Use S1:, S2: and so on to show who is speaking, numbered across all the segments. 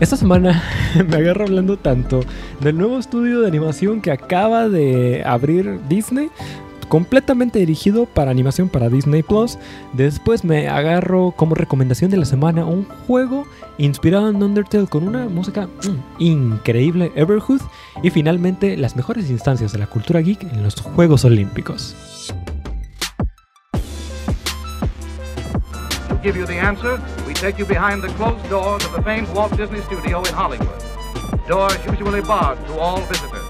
S1: Esta semana me agarro hablando tanto del nuevo estudio de animación que acaba de abrir Disney, completamente dirigido para animación para Disney Plus. Después me agarro como recomendación de la semana un juego inspirado en Undertale con una música mm, increíble, Everhood. Y finalmente las mejores instancias de la cultura geek en los Juegos Olímpicos.
S2: Give you the answer, we take you behind the closed doors of the famed Walt Disney Studio in Hollywood. Doors usually barred to all visitors.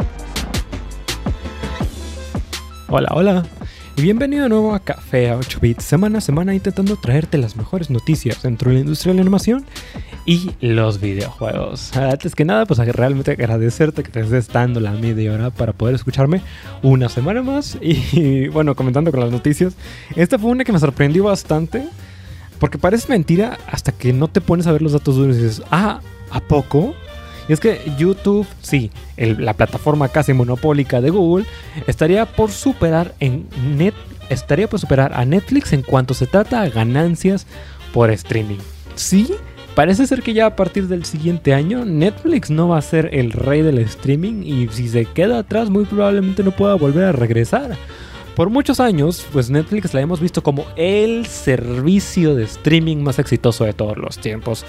S1: Hola, hola. Y bienvenido de nuevo a Café a 8 bits, semana a semana intentando traerte las mejores noticias dentro de la industria de la animación y los videojuegos. Antes que nada, pues realmente agradecerte que te estés dando la media hora para poder escucharme una semana más. Y bueno, comentando con las noticias, esta fue una que me sorprendió bastante. Porque parece mentira hasta que no te pones a ver los datos duros y dices, ah, ¿a poco? Y es que YouTube, sí, la plataforma casi monopólica de Google, estaría por superar en net, estaría por superar a Netflix en cuanto se trata a ganancias por streaming. Sí, parece ser que ya a partir del siguiente año Netflix no va a ser el rey del streaming y si se queda atrás muy probablemente no pueda volver a regresar. Por muchos años, pues Netflix la hemos visto como el servicio de streaming más exitoso de todos los tiempos.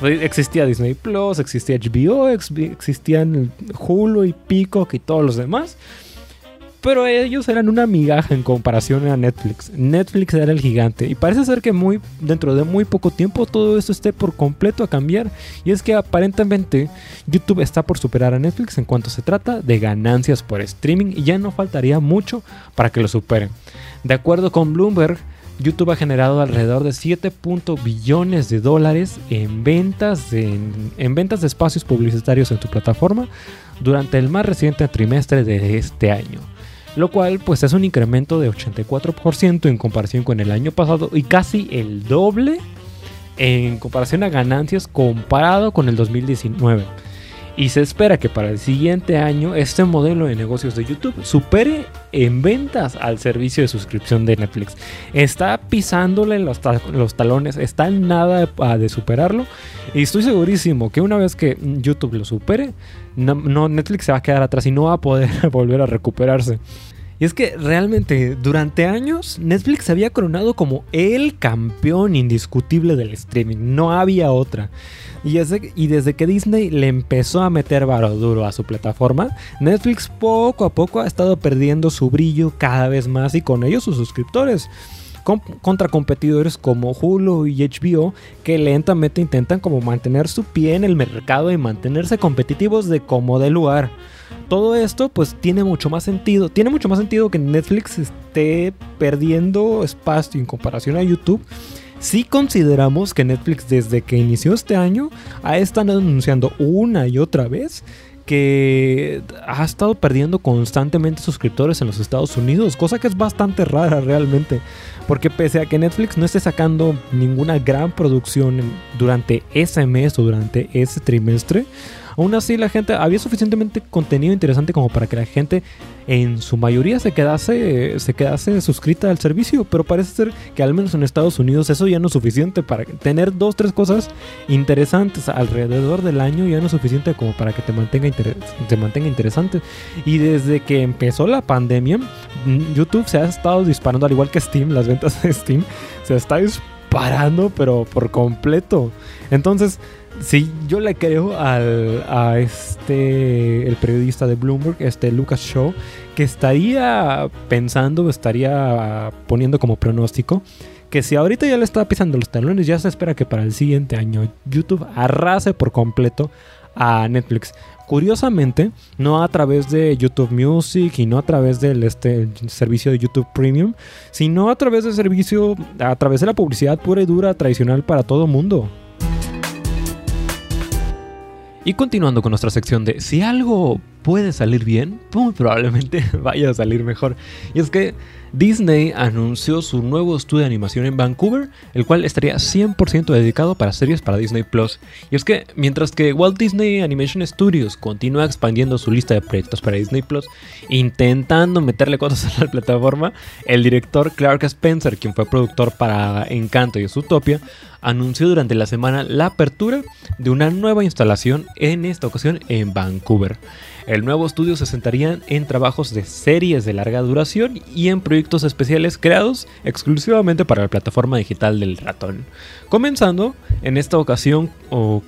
S1: Existía Disney Plus, existía HBO, existían Hulu y Peacock y todos los demás. Pero ellos eran una migaja en comparación a Netflix. Netflix era el gigante. Y parece ser que muy, dentro de muy poco tiempo todo esto esté por completo a cambiar. Y es que aparentemente YouTube está por superar a Netflix en cuanto se trata de ganancias por streaming. Y ya no faltaría mucho para que lo superen. De acuerdo con Bloomberg, YouTube ha generado alrededor de 7 billones de dólares en ventas, en ventas de espacios publicitarios en tu plataforma durante el más reciente trimestre de este año lo cual pues es un incremento de 84% en comparación con el año pasado y casi el doble en comparación a ganancias comparado con el 2019. Y se espera que para el siguiente año este modelo de negocios de YouTube supere en ventas al servicio de suscripción de Netflix. Está pisándole los, talones, está en nada de superarlo. Y estoy segurísimo que una vez que YouTube lo supere, Netflix se va a quedar atrás y no va a poder volver a recuperarse. Y es que realmente durante años Netflix se había coronado como el campeón indiscutible del streaming. No había otra. Y desde, que Disney le empezó a meter varo duro a su plataforma, Netflix poco a poco ha estado perdiendo su brillo cada vez más y con ello sus suscriptores contra competidores como Hulu y HBO que lentamente intentan como mantener su pie en el mercado y mantenerse competitivos de como de lugar. Todo esto pues tiene mucho más sentido, tiene mucho más sentido que Netflix esté perdiendo espacio en comparación a YouTube. Si consideramos que Netflix desde que inició este año ha estado anunciando una y otra vez que ha estado perdiendo constantemente suscriptores en los Estados Unidos, cosa que es bastante rara realmente, porque pese a que Netflix no esté sacando ninguna gran producción durante ese mes o durante ese trimestre, Aún así, la gente había suficientemente contenido interesante como para que la gente en su mayoría se quedase, se quedase suscrita al servicio, pero parece ser que al menos en Estados Unidos eso ya no es suficiente para tener dos, tres cosas interesantes alrededor del año, ya no es suficiente como para que te mantenga, te mantenga interesante. Y desde que empezó la pandemia, mm, YouTube se ha estado disparando, al igual que Steam, las ventas de Steam, se está disparando, pero por completo. Entonces, Sí, yo le creo al, este, el periodista de Bloomberg, este Lucas Shaw, que estaría pensando, estaría poniendo como pronóstico que si ahorita ya le está pisando los talones, ya se espera que para el siguiente año YouTube arrase por completo a Netflix. Curiosamente, no a través de YouTube Music y no a través del este, servicio de YouTube Premium, sino a través del servicio, a través de la publicidad pura y dura tradicional para todo mundo. Y continuando con nuestra sección de si algo puede salir bien, muy probablemente vaya a salir mejor. Y es que Disney anunció su nuevo estudio de animación en Vancouver, el cual estaría 100% dedicado para series para Disney Plus. Y es que mientras que Walt Disney Animation Studios continúa expandiendo su lista de proyectos para Disney Plus, intentando meterle cosas a la plataforma, el director Clark Spencer, quien fue productor para Encanto y Zootopia, anunció durante la semana la apertura de una nueva instalación, en esta ocasión en Vancouver. El nuevo estudio se centraría en trabajos de series de larga duración y en proyectos especiales creados exclusivamente para la plataforma digital del ratón. Comenzando en esta ocasión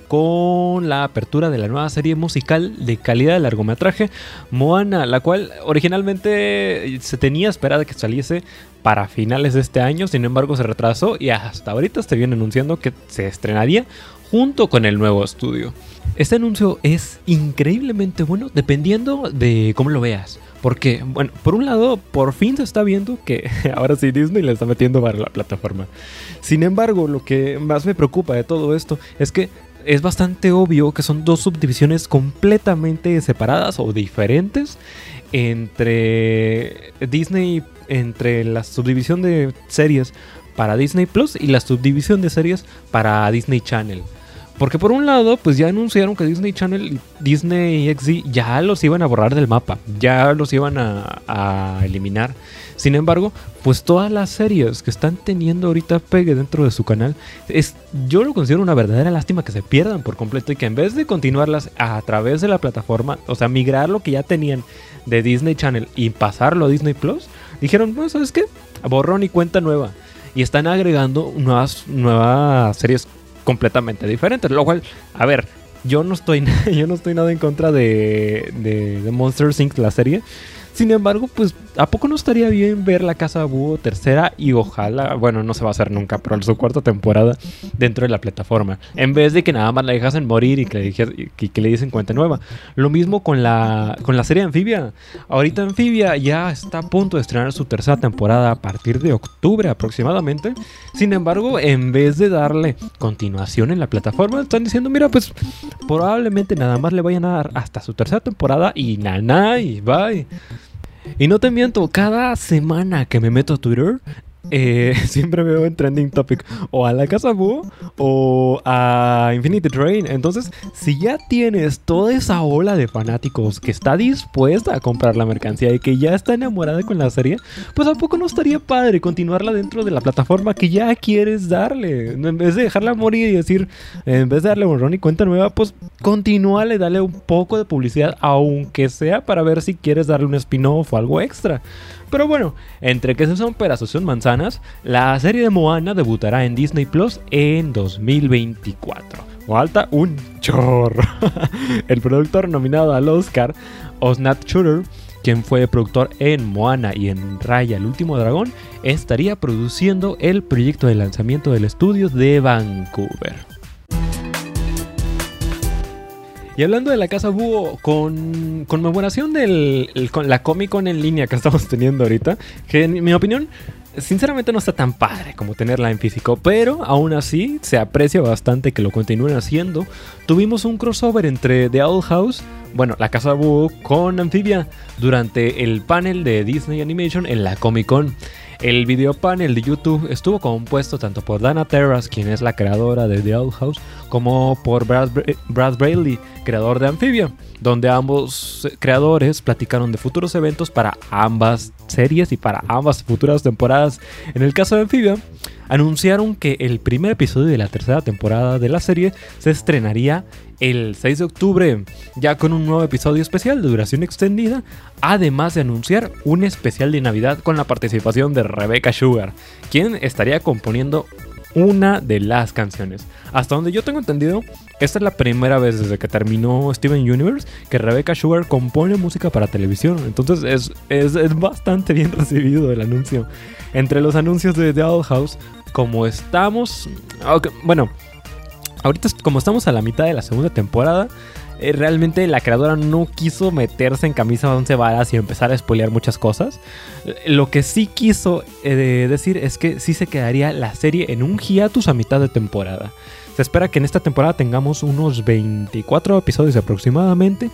S1: con la apertura de la nueva serie musical de calidad de largometraje Moana, la cual originalmente se tenía esperada que saliese para finales de este año, sin embargo se retrasó y hasta ahorita se viene anunciando que se estrenaría junto con el nuevo estudio. Este anuncio es increíblemente bueno dependiendo de cómo lo veas. Porque, bueno, por un lado, por fin se está viendo que ahora sí Disney le está metiendo para la plataforma. Sin embargo, lo que más me preocupa de todo esto es que es bastante obvio que son dos subdivisiones completamente separadas o diferentes entre Disney, entre la subdivisión de series para Disney Plus y la subdivisión de series para Disney Channel. Porque por un lado, pues ya anunciaron que Disney Channel Disney XD ya los iban a borrar del mapa, ya los iban a, eliminar. Sin embargo, pues todas las series que están teniendo ahorita pegue dentro de su canal, es, yo lo considero una verdadera lástima que se pierdan por completo y que en vez de continuarlas a través de la plataforma, o sea, migrar lo que ya tenían de Disney Channel y pasarlo a Disney Plus, dijeron, no, ¿sabes qué? Borrón y cuenta nueva. Y están agregando nuevas, nuevas series completamente diferentes. Lo cual, a ver, yo no estoy, yo no estoy nada en contra de, de, de Monster Inc. la serie. Sin embargo, pues, ¿a poco no estaría bien ver la Casa Búho tercera y ojalá, bueno, no se va a hacer nunca, pero su cuarta temporada dentro de la plataforma? En vez de que nada más la dejasen morir y que le, le dicen cuenta nueva. Lo mismo con la, con la serie Anfibia. Ahorita Anfibia ya está a punto de estrenar su tercera temporada a partir de octubre aproximadamente. Sin embargo, en vez de darle continuación en la plataforma, están diciendo, mira, pues probablemente nada más le vayan a dar hasta su tercera temporada y nana y bye. Y no te miento, cada semana que me meto a Twitter, eh, siempre veo en Trending Topic o a la Casa Boo o a Infinity Train. Entonces, si ya tienes toda esa ola de fanáticos que está dispuesta a comprar la mercancía y que ya está enamorada con la serie, pues a poco no estaría padre continuarla dentro de la plataforma que ya quieres darle. En vez de dejarla morir y decir, en vez de darle borrón y cuenta nueva, pues continúale, dale un poco de publicidad, aunque sea para ver si quieres darle un spin-off o algo extra. Pero bueno, entre que se son peras son manzanas, la serie de Moana debutará en Disney Plus en 2024. Falta un chorro. El productor nominado al Oscar, Osnat Shooter, quien fue productor en Moana y en Raya el último dragón, estaría produciendo el proyecto de lanzamiento del estudio de Vancouver. Y hablando de la Casa Búho, con conmemoración de con la Comic Con en línea que estamos teniendo ahorita, que en mi opinión, sinceramente no está tan padre como tenerla en físico, pero aún así se aprecia bastante que lo continúen haciendo. Tuvimos un crossover entre The Owl House, bueno, la Casa Búho, con Amphibia durante el panel de Disney Animation en la Comic Con. El video panel de YouTube estuvo compuesto tanto por Dana Terras, quien es la creadora de The Owl House, como por Brad, Brayley, creador de Amphibia, donde ambos creadores platicaron de futuros eventos para ambas series y para ambas futuras temporadas. En el caso de Amphibia, anunciaron que el primer episodio de la tercera temporada de la serie se estrenaría el 6 de octubre, ya con un nuevo episodio especial de duración extendida, además de anunciar un especial de Navidad con la participación de Rebecca Sugar, quien estaría componiendo una de las canciones. Hasta donde yo tengo entendido, esta es la primera vez desde que terminó Steven Universe que Rebecca Sugar compone música para televisión. Entonces es, es, bastante bien recibido el anuncio. Entre los anuncios de The Owl House, como estamos... bueno, ahorita como estamos a la mitad de la segunda temporada, realmente la creadora no quiso meterse en camisa de once varas y empezar a spoilear muchas cosas. Lo que sí quiso eh, decir es que sí se quedaría la serie en un hiatus a mitad de temporada. Se espera que en esta temporada tengamos unos 24 episodios aproximadamente.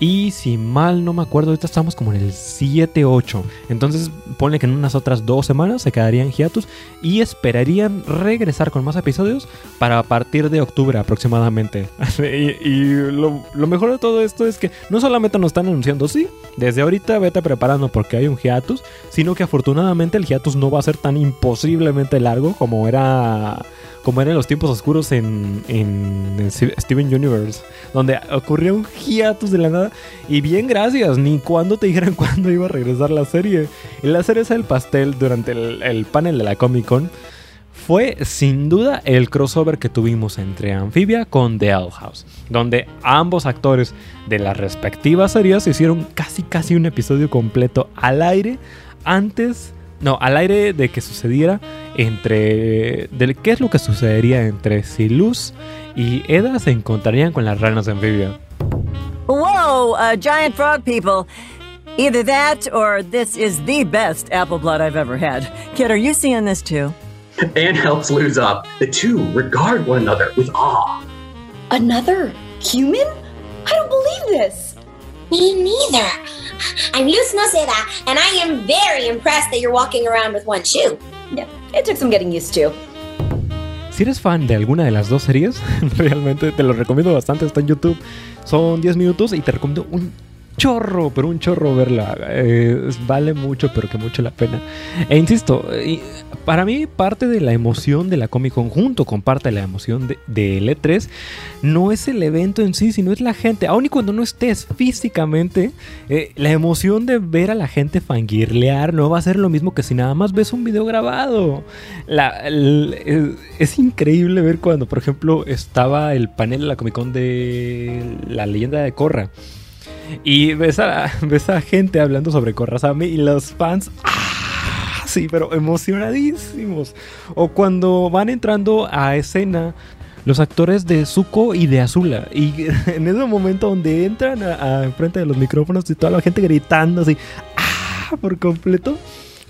S1: Y si mal no me acuerdo, ahorita estamos como en el 7-8. Entonces pone que en unas otras dos semanas se quedarían hiatus y esperarían regresar con más episodios para partir de octubre aproximadamente. y, lo, lo, mejor de todo esto es que no solamente nos están anunciando, sí, desde ahorita vete preparando porque hay un hiatus, sino que afortunadamente el hiatus no va a ser tan imposiblemente largo como era como eran los tiempos oscuros en, en, Steven Universe, donde ocurrió un hiatus de la nada. Y bien, gracias, ni cuando te dijeran cuándo iba a regresar la serie. La cereza del pastel durante el, el panel de la Comic Con fue sin duda el crossover que tuvimos entre Amphibia con The Owl House, donde ambos actores de las respectivas series hicieron casi casi un episodio completo al aire antes no, al aire de que sucediera entre. De qué es lo que sucedería entre si Luz y Eda se encontrarían con las ranas anfibia.
S3: Whoa, uh, giant frog people. Either that or this is the best apple blood I've ever had. Kid, are you seeing this too?
S4: Anne helps lose up. The two regard one another with awe.
S5: Another human? I don't believe this.
S6: Me neither. I'm Luz Noceda, and I am very impressed that you're walking around with one shoe.
S5: Yeah, it took some getting used to.
S1: Si eres fan de alguna de las dos series, realmente te lo recomiendo bastante, está en YouTube. Son 10 minutos y te recomiendo un chorro, pero un chorro verla. Eh, vale mucho, pero que mucho la pena. E insisto, para mí parte de la emoción de la Comic Con, junto con parte de la emoción de, de E3, no es el evento en sí, sino es la gente. Aun y cuando no estés físicamente, eh, la emoción de ver a la gente fangirlear no va a ser lo mismo que si nada más ves un video grabado. es increíble ver cuando, por ejemplo, estaba el panel de la Comic Con de la leyenda de Korra. Y ves a, gente hablando sobre Korrasami y los fans. ¡ah! Sí, pero emocionadísimos. O cuando van entrando a escena los actores de Zuko y de Azula. Y en ese momento donde entran a, enfrente de los micrófonos y toda la gente gritando así, ¡ah! por completo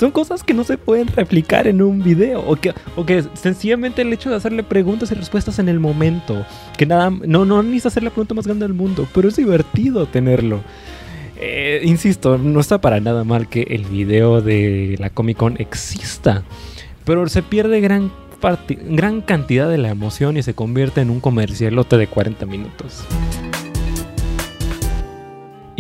S1: son cosas que no se pueden replicar en un video o que, o que sencillamente el hecho de hacerle preguntas y respuestas en el momento, que nada, no, no necesitas hacer la pregunta más grande del mundo, pero es divertido tenerlo. Eh, insisto, no está para nada mal que el video de la Comic Con exista, pero se pierde gran, gran cantidad de la emoción y se convierte en un comercialote de 40 minutos.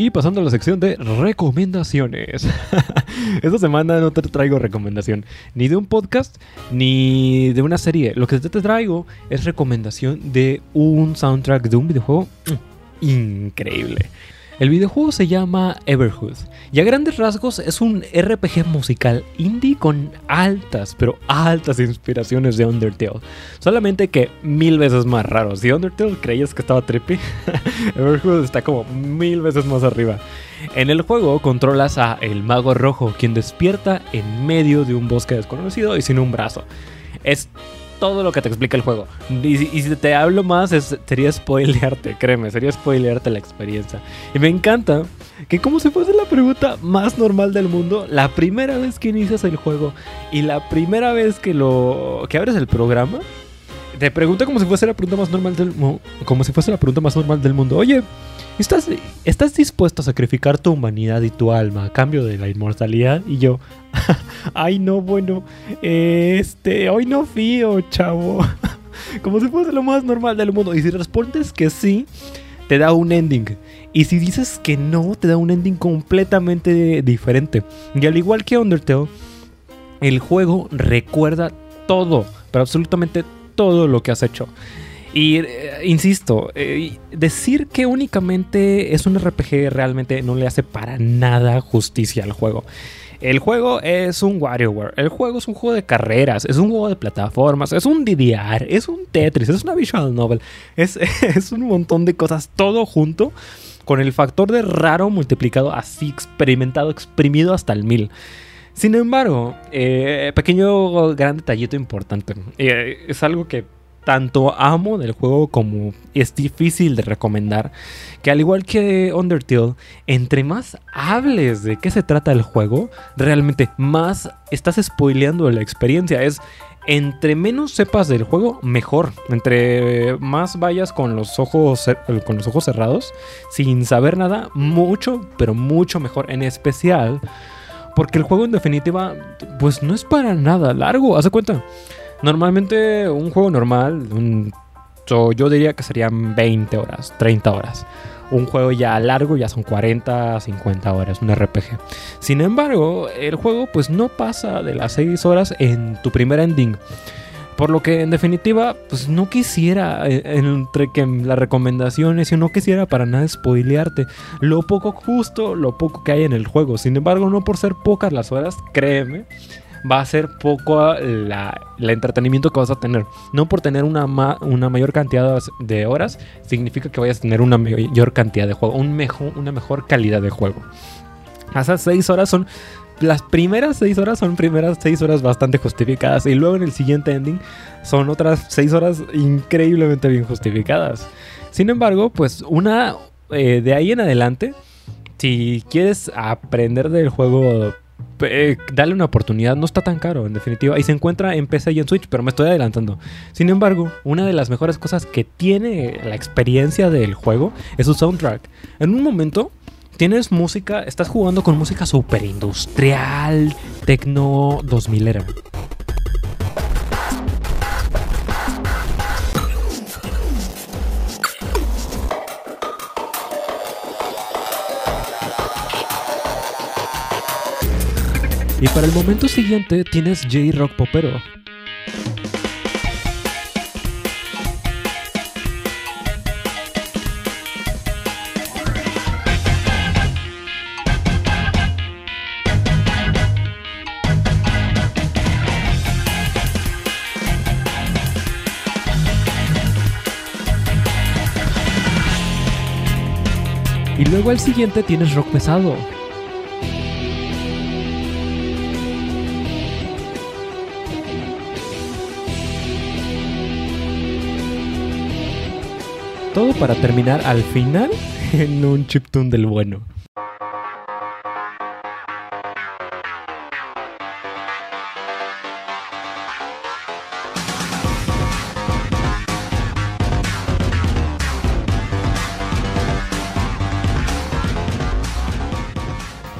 S1: Y pasando a la sección de recomendaciones. Esta semana no te traigo recomendación ni de un podcast ni de una serie. Lo que te traigo es recomendación de un soundtrack de un videojuego mm, increíble. El videojuego se llama Everhood y a grandes rasgos es un RPG musical indie con altas, pero altas inspiraciones de Undertale. Solamente que mil veces más raro. Si Undertale creías que estaba trippy, Everhood está como mil veces más arriba. En el juego controlas a el mago rojo, quien despierta en medio de un bosque desconocido y sin un brazo. Es todo lo que te explica el juego. Y, si te hablo más, sería spoilearte, créeme, sería spoilearte la experiencia. Y me encanta que como si fuese la pregunta más normal del mundo, la primera vez que inicias el juego y la primera vez que lo que abres el programa, te pregunta como si fuese la pregunta más normal del como si fuese la pregunta más normal del mundo. Oye, ¿estás, ¿estás dispuesto a sacrificar tu humanidad y tu alma a cambio de la inmortalidad? Y yo, ay no, bueno, este, hoy no fío, chavo. como si fuese lo más normal del mundo. Y si respondes que sí, te da un ending. Y si dices que no, te da un ending completamente diferente. Y al igual que Undertale, el juego recuerda todo, pero absolutamente todo todo lo que has hecho. Y eh, insisto, eh, decir que únicamente es un RPG realmente no le hace para nada justicia al juego. El juego es un WarioWare, el juego es un juego de carreras, es un juego de plataformas, es un DDR, es un Tetris, es una visual novel, es, un montón de cosas, todo junto con el factor de raro multiplicado así experimentado, exprimido hasta el mil. Sin embargo, eh, pequeño gran detallito importante. Es algo que tanto amo del juego como es difícil de recomendar. Que al igual que Undertale, entre más hables de qué se trata el juego, realmente más estás spoileando la experiencia. Es, entre menos sepas del juego, mejor. Entre más vayas con los ojos con los ojos cerrados, sin saber nada, mucho, pero mucho mejor. En especial porque el juego en definitiva, pues no es para nada largo. Haz cuenta. Normalmente un juego normal, so, yo diría que serían 20 horas, 30 horas. Un juego ya largo ya son 40, 50 horas, un RPG. Sin embargo, el juego pues no pasa de las 6 horas en tu primer ending. Por lo que en definitiva, pues no quisiera, eh, entre que las recomendaciones, yo no quisiera para nada spoilearte lo poco justo, lo poco que hay en el juego. Sin embargo, no por ser pocas las horas, créeme, va a ser poco la, el entretenimiento que vas a tener. No por tener una, una mayor cantidad de horas, significa que vayas a tener una mayor cantidad de juego, un mejor, una mejor calidad de juego. Esas 6 horas son las primeras seis horas son primeras seis horas bastante justificadas. Y luego en el siguiente ending son otras seis horas increíblemente bien justificadas. Sin embargo, pues una eh, de ahí en adelante, si quieres aprender del juego, eh, dale una oportunidad. No está tan caro, en definitiva. Y se encuentra en PC y en Switch, pero me estoy adelantando. Sin embargo, una de las mejores cosas que tiene la experiencia del juego es su soundtrack. En un momento tienes música, estás jugando con música super industrial, tecno 2000 era. Y para el momento siguiente tienes J-Rock Popero. Y luego al siguiente tienes rock pesado. Todo para terminar al final en un chiptune del bueno.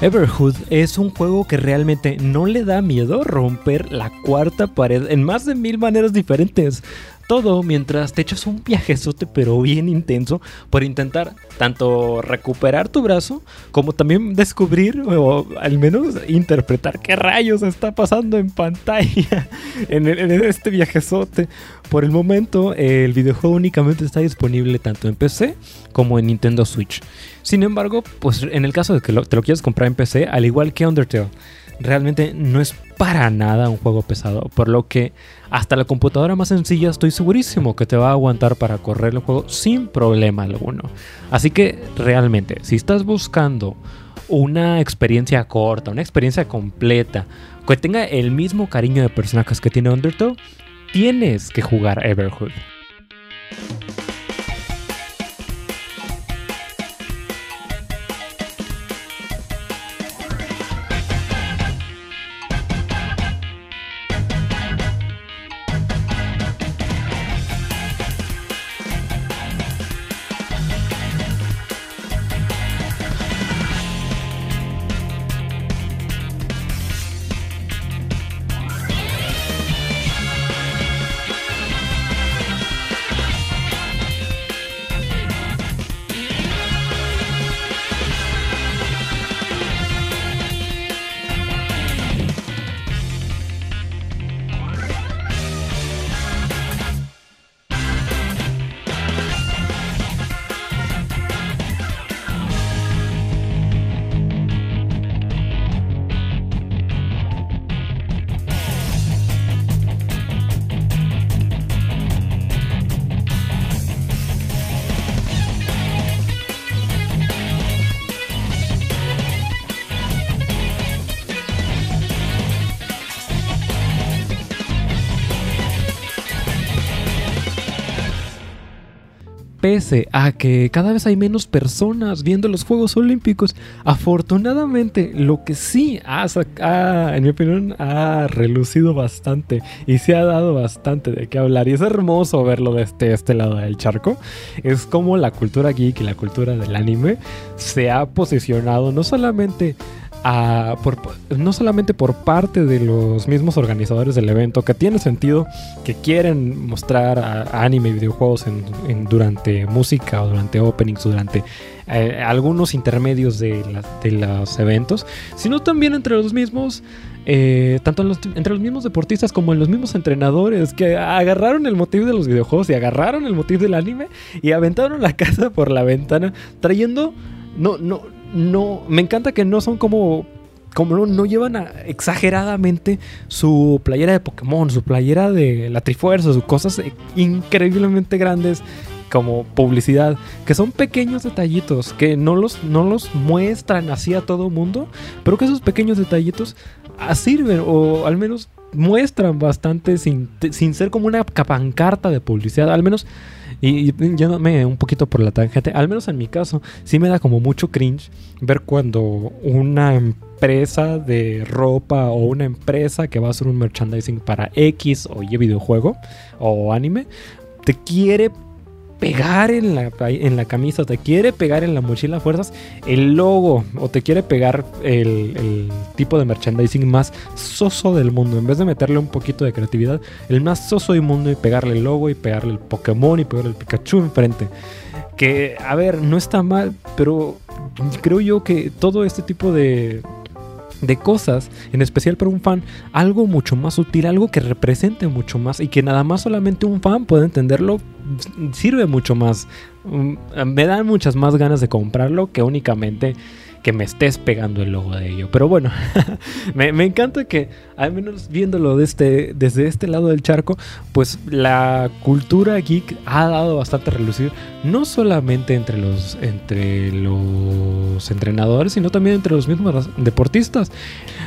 S1: Everhood es un juego que realmente no le da miedo romper la cuarta pared en más de mil maneras diferentes. Todo mientras te echas un viajezote pero bien intenso por intentar tanto recuperar tu brazo como también descubrir o al menos interpretar qué rayos está pasando en pantalla en, este viajezote. Por el momento el videojuego únicamente está disponible tanto en PC como en Nintendo Switch. Sin embargo, pues en el caso de que te lo quieras comprar en PC, al igual que Undertale, realmente no es para nada un juego pesado, por lo que hasta la computadora más sencilla estoy segurísimo que te va a aguantar para correr el juego sin problema alguno. Así que realmente, si estás buscando una experiencia corta, una experiencia completa, que tenga el mismo cariño de personajes que tiene Undertale, tienes que jugar Everhood. Pese a que cada vez hay menos personas viendo los Juegos Olímpicos, afortunadamente lo que sí ha, en mi opinión, ha relucido bastante y se ha dado bastante de qué hablar. Y es hermoso verlo desde este lado del charco. Es como la cultura geek y la cultura del anime se ha posicionado no solamente no solamente por parte de los mismos organizadores del evento, que tiene sentido que quieren mostrar anime y videojuegos en, durante música o durante openings, durante eh, algunos intermedios de, de los eventos, sino también entre los mismos. eh, tanto entre los mismos deportistas como en los mismos entrenadores que agarraron el motivo de los videojuegos y agarraron el motivo del anime y aventaron la casa por la ventana trayendo no no no me encanta que no son como como no, no llevan exageradamente su playera de Pokémon, su playera de la Trifuerza, sus cosas eh, increíblemente grandes como publicidad, que son pequeños detallitos, que no los, no los muestran así a todo mundo, pero que esos pequeños detallitos ah, sirven o al menos muestran bastante sin, sin ser como una pancarta de publicidad, al menos y, y yéndome un poquito por la tangente, al menos en mi caso, sí me da como mucho cringe ver cuando una empresa de ropa o una empresa que va a hacer un merchandising para X o Y videojuego o anime, te quiere pegar en la, en la camisa, te quiere pegar en la mochila a fuerzas el logo o te quiere pegar el, el tipo de merchandising más soso del mundo. En vez de meterle un poquito de creatividad, el más soso del mundo y pegarle el logo y pegarle el Pokémon y pegarle el Pikachu enfrente. Que, a ver, no está mal, pero creo yo que todo este tipo de, de cosas, en especial para un fan, algo mucho más sutil, algo que represente mucho más y que nada más solamente un fan puede entenderlo, sirve mucho más. Mm, Me dan muchas más ganas de comprarlo que únicamente que me estés pegando el logo de ello. Pero bueno, me, encanta que, al menos viéndolo de este, desde este lado del charco, pues la cultura geek ha dado bastante a relucir, no solamente entre los, entre los entrenadores, sino también entre los mismos deportistas.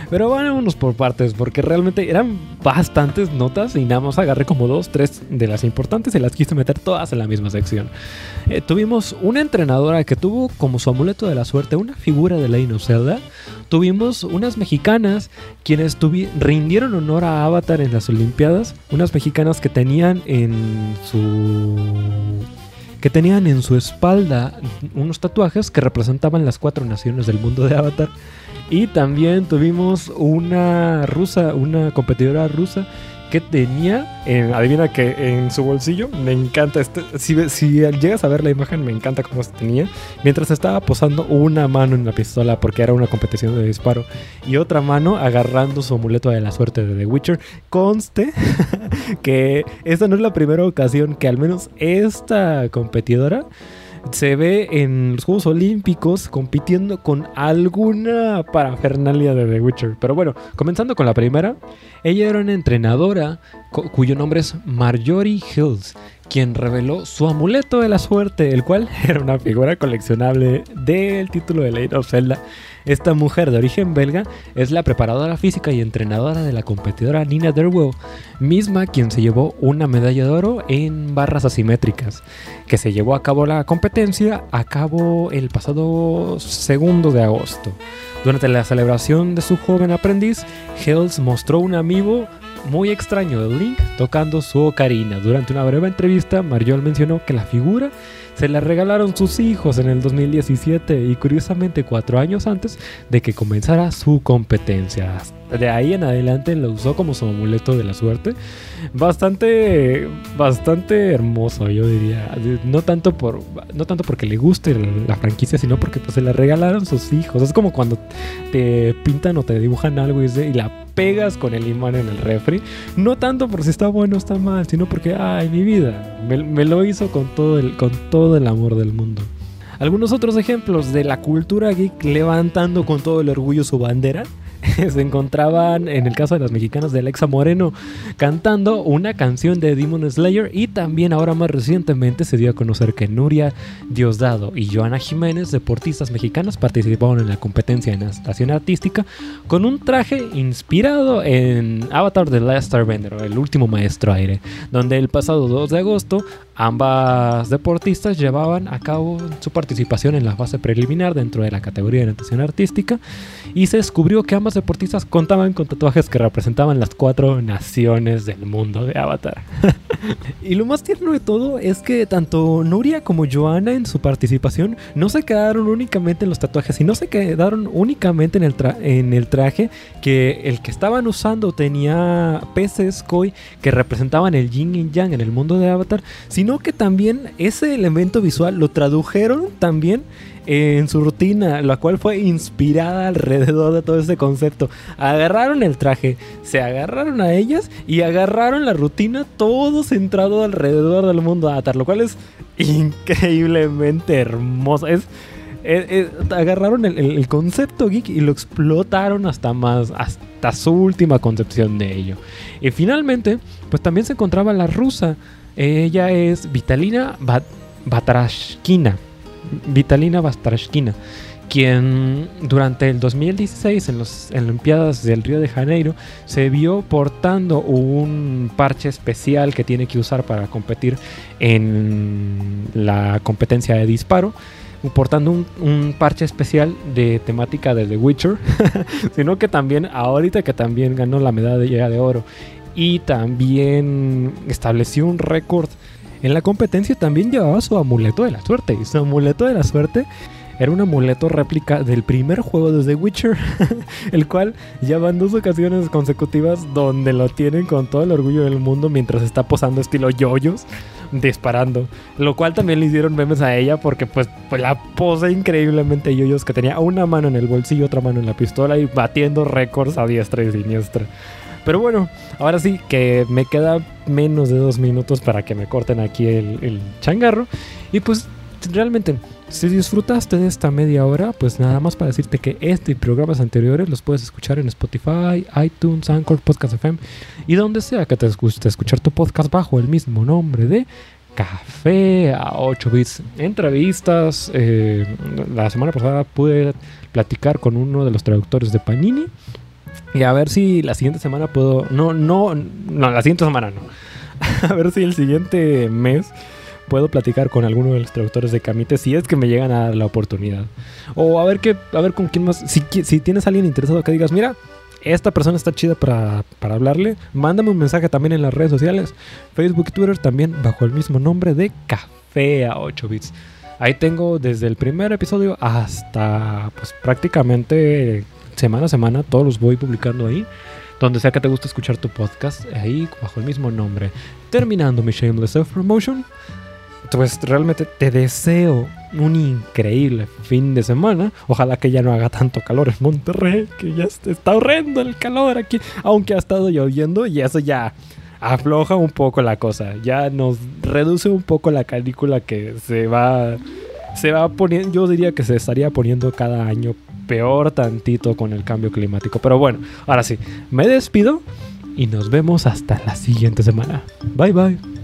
S1: Pero vámonos por partes, porque realmente eran bastantes notas y nada más agarré como dos, tres de las importantes y las quise meter todas en la misma sección. Eh, tuvimos una entrenadora que tuvo como su amuleto de la suerte una figura de of Zelda. Tuvimos unas mexicanas quienes rindieron honor a Avatar en las Olimpiadas. Unas mexicanas que tenían en su que tenían en su espalda unos tatuajes que representaban las cuatro naciones del mundo de Avatar. Y también tuvimos una rusa, una competidora rusa que tenía, en- adivina que en su bolsillo, me encanta, este, si, si llegas a ver la imagen, me encanta cómo se tenía, mientras estaba posando una mano en la pistola porque era una competición de disparo y otra mano agarrando su amuleto de la suerte de The Witcher. Conste que esta no es la primera ocasión que al menos esta competidora se ve en los Juegos Olímpicos compitiendo con alguna parafernalia de The Witcher. Pero bueno, comenzando con la primera, ella era una entrenadora cuyo nombre es Marjorie Hills, quien reveló su amuleto de la suerte, el cual era una figura coleccionable del título de Legend of Zelda. Esta mujer de origen belga es la preparadora física y entrenadora de la competidora Nina Derwell, misma quien se llevó una medalla de oro en barras asimétricas, que se llevó a cabo la competencia a cabo el pasado segundo de agosto. Durante la celebración de su joven aprendiz, Hells mostró un amigo muy extraño de Link tocando su ocarina. Durante una breve entrevista, Marjol mencionó que la figura se la regalaron sus hijos en el 2017 y curiosamente cuatro años antes de que comenzara su competencia. De ahí en adelante lo usó como su amuleto de la suerte. Bastante, bastante hermoso, yo diría. No tanto por, no tanto porque le guste la franquicia, sino porque pues, se la regalaron sus hijos. Es como cuando te pintan o te dibujan algo y, la pegas con el imán en el refri. No tanto por si está bueno o está mal, sino porque, ay, mi vida, me, me lo hizo con todo, el, con todo el amor del mundo. Algunos otros ejemplos de la cultura geek levantando con todo el orgullo su bandera se encontraban, en el caso de las mexicanas, de Alexa Moreno cantando una canción de Demon Slayer y también ahora más recientemente se dio a conocer que Nuria Diosdado y Joana Jiménez, deportistas mexicanas, participaron en la competencia en estación artística con un traje inspirado en Avatar de Last Airbender, el último maestro aire, donde el pasado 2 de agosto ambas deportistas llevaban a cabo su participación en la fase preliminar dentro de la categoría de natación artística y se descubrió que ambas deportistas contaban con tatuajes que representaban las cuatro naciones del mundo de Avatar. y lo más tierno de todo es que tanto Nuria como Joana en su participación no se quedaron únicamente en los tatuajes y no se quedaron únicamente en el, en el traje que el que estaban usando tenía peces koi que representaban el yin y yang en el mundo de Avatar, sino que también ese elemento visual lo tradujeron también en su rutina, la cual fue inspirada alrededor de todo ese concepto. Agarraron el traje, se agarraron a ellas y agarraron la rutina todo centrado alrededor del mundo Avatar, lo cual es increíblemente hermoso. Es, agarraron el, concepto geek y lo explotaron hasta más, hasta su última concepción de ello. Y finalmente, pues también se encontraba la rusa. Ella es Vitalina Batrashkina. Vitalina Bastrashkina, quien durante el 2016 en las Olimpiadas del Río de Janeiro se vio portando un parche especial que tiene que usar para competir en la competencia de disparo portando un, parche especial de temática de The Witcher, sino que también, ahorita que también ganó la medalla de oro y también estableció un récord en la competencia también llevaba su amuleto de la suerte. Y su amuleto de la suerte era un amuleto réplica del primer juego de The Witcher, el cual ya van dos ocasiones consecutivas donde lo tienen con todo el orgullo del mundo mientras está posando estilo yoyos disparando. Lo cual también le hicieron memes a ella porque pues, pues la posa increíblemente yoyos que tenía una mano en el bolsillo, otra mano en la pistola y batiendo récords a diestra y siniestra. Pero bueno, ahora sí que me queda menos de dos minutos para que me corten aquí el, changarro. Y pues realmente, si disfrutaste de esta media hora, pues nada más para decirte que este y programas anteriores los puedes escuchar en Spotify, iTunes, Anchor, Podcast FM y donde sea que te guste escuchar tu podcast bajo el mismo nombre de Café a 8 bits. Entrevistas. Eh, la semana pasada pude platicar con uno de los traductores de Panini. Y a ver si la siguiente semana puedo. No, no, no, la siguiente semana no. a ver si el siguiente mes puedo platicar con alguno de los traductores de Camite si es que me llegan a dar la oportunidad. O a ver qué, a ver con quién más. Si, si tienes a alguien interesado que digas, mira, esta persona está chida para, para, hablarle, mándame un mensaje también en las redes sociales, Facebook y Twitter, también bajo el mismo nombre de Café a 8 bits. Ahí tengo desde el primer episodio hasta pues prácticamente semana a semana, todos los voy publicando ahí. Donde sea que te guste escuchar tu podcast, ahí bajo el mismo nombre. Terminando mi Shameless Self Promotion, pues realmente te deseo un increíble fin de semana. Ojalá que ya no haga tanto calor en Monterrey, que ya está horrendo el calor aquí, aunque ha estado lloviendo y eso ya afloja un poco la cosa, ya nos reduce un poco la canícula que se va se va poniendo, yo diría que se estaría poniendo cada año peor tantito con el cambio climático. Pero bueno, ahora sí, me despido y nos vemos hasta la siguiente semana. Bye bye.